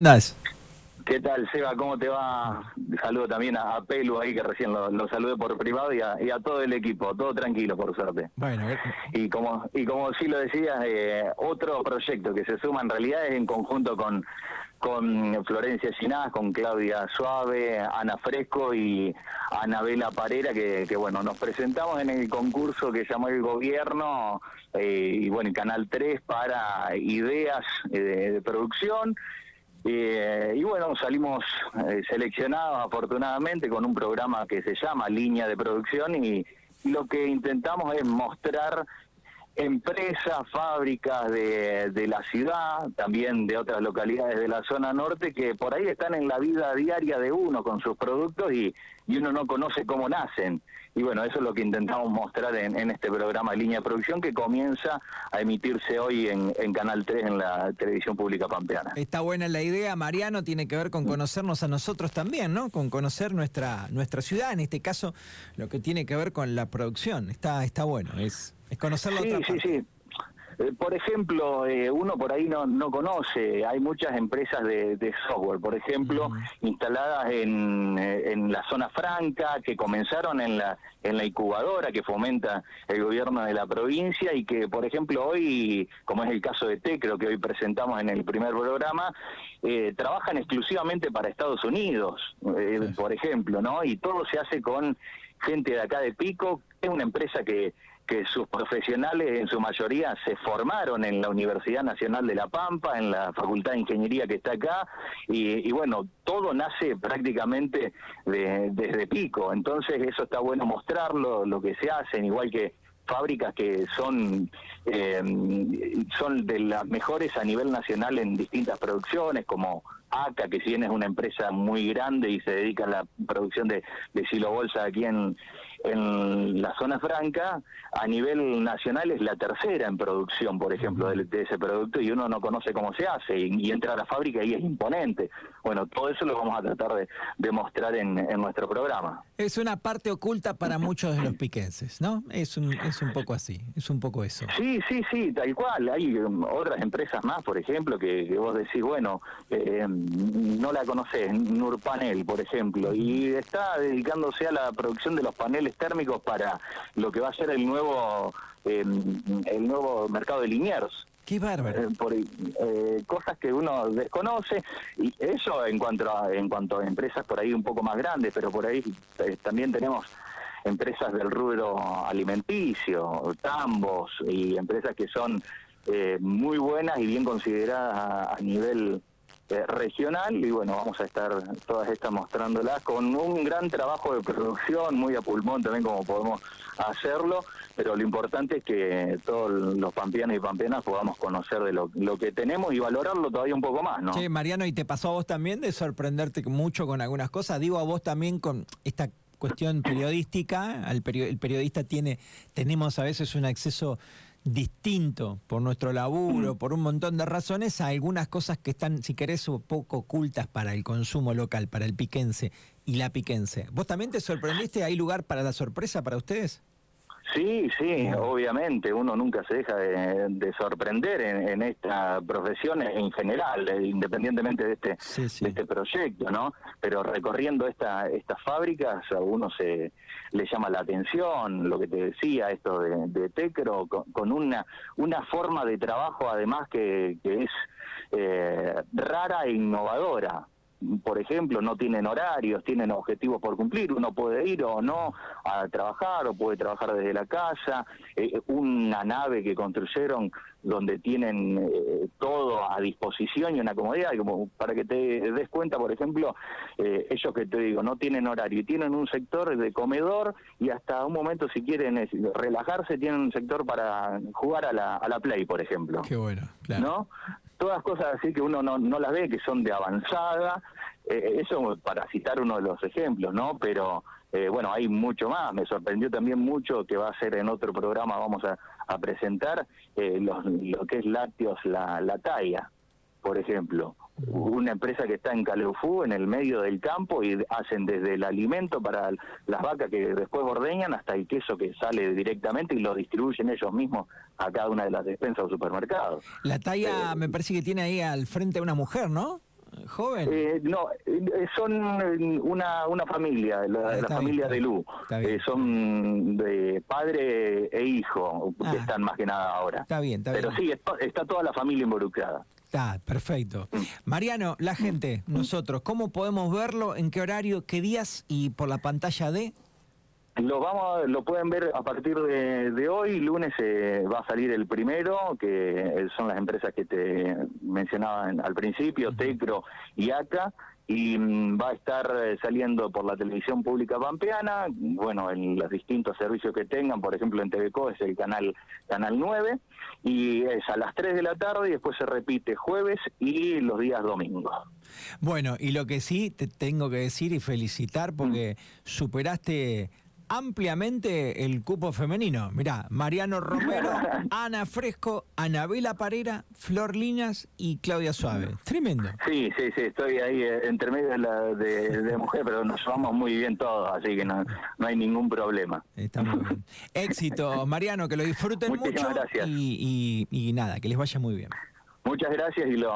Nice. ¿Qué tal, Seba? ¿Cómo te va? Saludo también a, Pelu ahí, que recién lo, saludé por privado, y a, todo el equipo, todo tranquilo, por suerte. Bueno, y como y como sí lo decías, eh, otro proyecto que se suma en realidad es en conjunto con, con Florencia Ginás, con Claudia Suave, Ana Fresco y Anabela Parera, que, que bueno, nos presentamos en el concurso que llamó el gobierno eh, y bueno, Canal 3 para ideas eh, de producción eh, y bueno, salimos eh, seleccionados afortunadamente con un programa que se llama Línea de Producción y lo que intentamos es mostrar empresas, fábricas de, de, la ciudad, también de otras localidades de la zona norte, que por ahí están en la vida diaria de uno con sus productos y, y uno no conoce cómo nacen. Y bueno, eso es lo que intentamos mostrar en, este programa Línea de Producción que comienza a emitirse hoy en, en, Canal 3 en la televisión pública pampeana. Está buena la idea, Mariano, tiene que ver con conocernos a nosotros también, ¿no? Con conocer nuestra, nuestra ciudad, en este caso lo que tiene que ver con la producción. Está, está bueno, es es conocerlo sí, sí, sí. Eh, por ejemplo, eh, uno por ahí no, no conoce, hay muchas empresas de, software, por ejemplo, instaladas en, eh, en, la zona franca, que comenzaron en la, en la incubadora que fomenta el gobierno de la provincia y que, por ejemplo, hoy, como es el caso de Tecro, que hoy presentamos en el primer programa, trabajan exclusivamente para Estados Unidos, por ejemplo, ¿no? Y todo se hace con gente de acá de Pico, es una empresa que que sus profesionales en su mayoría se formaron en la Universidad Nacional de La Pampa, en la Facultad de Ingeniería que está acá, y, bueno, todo nace prácticamente desde Pico, entonces eso está bueno mostrarlo, lo que se hacen, igual que fábricas que son eh, son de las mejores a nivel nacional en distintas producciones, como ACA, que si bien es una empresa muy grande y se dedica a la producción de, de silo bolsa aquí en, en la zona franca, a nivel nacional es la tercera en producción, por ejemplo, de, ese producto y uno no conoce cómo se hace y, entra a la fábrica y es imponente. Bueno, todo eso lo vamos a tratar de, de mostrar en, nuestro programa. Es una parte oculta para muchos de los piquenses, ¿no? Es un, es un poco así, es un poco eso. Sí, sí, sí, tal cual. Hay um, otras empresas más, por ejemplo, que, vos decís, bueno, eh, no la conocés, Nurpanel, por ejemplo, y está dedicándose a la producción de los paneles térmicos para lo que va a ser el nuevo em, el nuevo mercado de Liniers. Qué bárbaro. Eh, por, eh, cosas que uno desconoce y eso en cuanto a, en cuanto a empresas por ahí un poco más grandes, pero por ahí eh, también tenemos empresas del rubro alimenticio, tambos y empresas que son muy buenas y bien consideradas a nivel eh, regional y bueno, vamos a estar todas estas mostrándolas con un gran trabajo de producción, muy a pulmón también como podemos hacerlo, pero lo importante es que todos los pampeanos y pampeanas podamos conocer de lo, que tenemos y valorarlo todavía un poco más, ¿no? Sí, Mariano, ¿y te pasó a vos también de sorprenderte mucho con algunas cosas? Digo a vos también con esta cuestión periodística, el periodista tiene, tenemos a veces un acceso distinto por nuestro laburo, por un montón de razones, a algunas cosas que están, si querés, un poco ocultas para el consumo local, para el piquense y la piquense. ¿Vos también te sorprendiste? ¿Hay lugar para la sorpresa para ustedes? Sí, sí, obviamente, uno nunca se deja de, sorprender en, esta profesión en general, eh, independientemente de este, este proyecto, ¿no? Pero recorriendo esta, estas fábricas a uno se le llama la atención, lo que te decía, esto de, Tecro, con, una, una forma de trabajo además que, que es eh, rara e innovadora por ejemplo, no tienen horarios, tienen objetivos por cumplir, uno puede ir o no a trabajar o puede trabajar desde la casa, eh, una nave que construyeron donde tienen eh, todo a disposición y una comodidad, como para que te des cuenta, por ejemplo, eh, ellos que te digo, no tienen horario, tienen un sector de comedor y hasta un momento si quieren relajarse tienen un sector para jugar a la, a la Play, por ejemplo. Qué bueno, claro. ¿No? Todas cosas así que uno no, no las ve, que son de avanzada, eh, eso para citar uno de los ejemplos, ¿no? Pero eh, bueno, hay mucho más, me sorprendió también mucho que va a ser en otro programa, vamos a, presentar eh, lo que es lácteos, la, la talla, por ejemplo, una empresa que está en Caleufú, en el medio del campo, y hacen desde el alimento para las vacas que después ordeñan hasta el queso que sale directamente y lo distribuyen ellos mismos a cada una de las despensas o supermercados. La talla eh, me parece que tiene ahí al frente una mujer, ¿no? joven? Eh, no, eh, son una, una familia, la, Ah, familia bien, de Lu. Eh, son de padre e hijo, Ah. que están más que nada ahora. Está bien, está Pero bien. sí, está, está toda la familia involucrada. Está, perfecto. Mariano, la gente, nosotros, ¿cómo podemos verlo? ¿En qué horario? ¿Qué días? ¿Y por la pantalla de? Lo vamos, a- lo pueden ver a partir de, de hoy, lunes eh, va a salir el primero, que eh, son las empresas que te mencionaba en- al principio, Tecro y ACA, y mm, va a estar eh, saliendo por la televisión pública pampeana, bueno, en los distintos servicios que tengan, por ejemplo en TVCO es el canal canal 9, y es a las 3 de la tarde y después se repite jueves y los días domingos. Bueno, y lo que sí te tengo que decir y felicitar porque superaste ampliamente el cupo femenino. Mirá, Mariano Romero, Ana Fresco, Anabela Parera, Flor Linas y Claudia Suave. Tremendo. Sí, sí, sí, estoy ahí eh, entre medio de, la, de, de mujer, pero nos llevamos muy bien todos, así que no, no hay ningún problema. Está muy bien. Éxito, Mariano, que lo disfruten Muchísimas mucho gracias. Y, y- y nada, que les vaya muy bien. Muchas gracias y lo,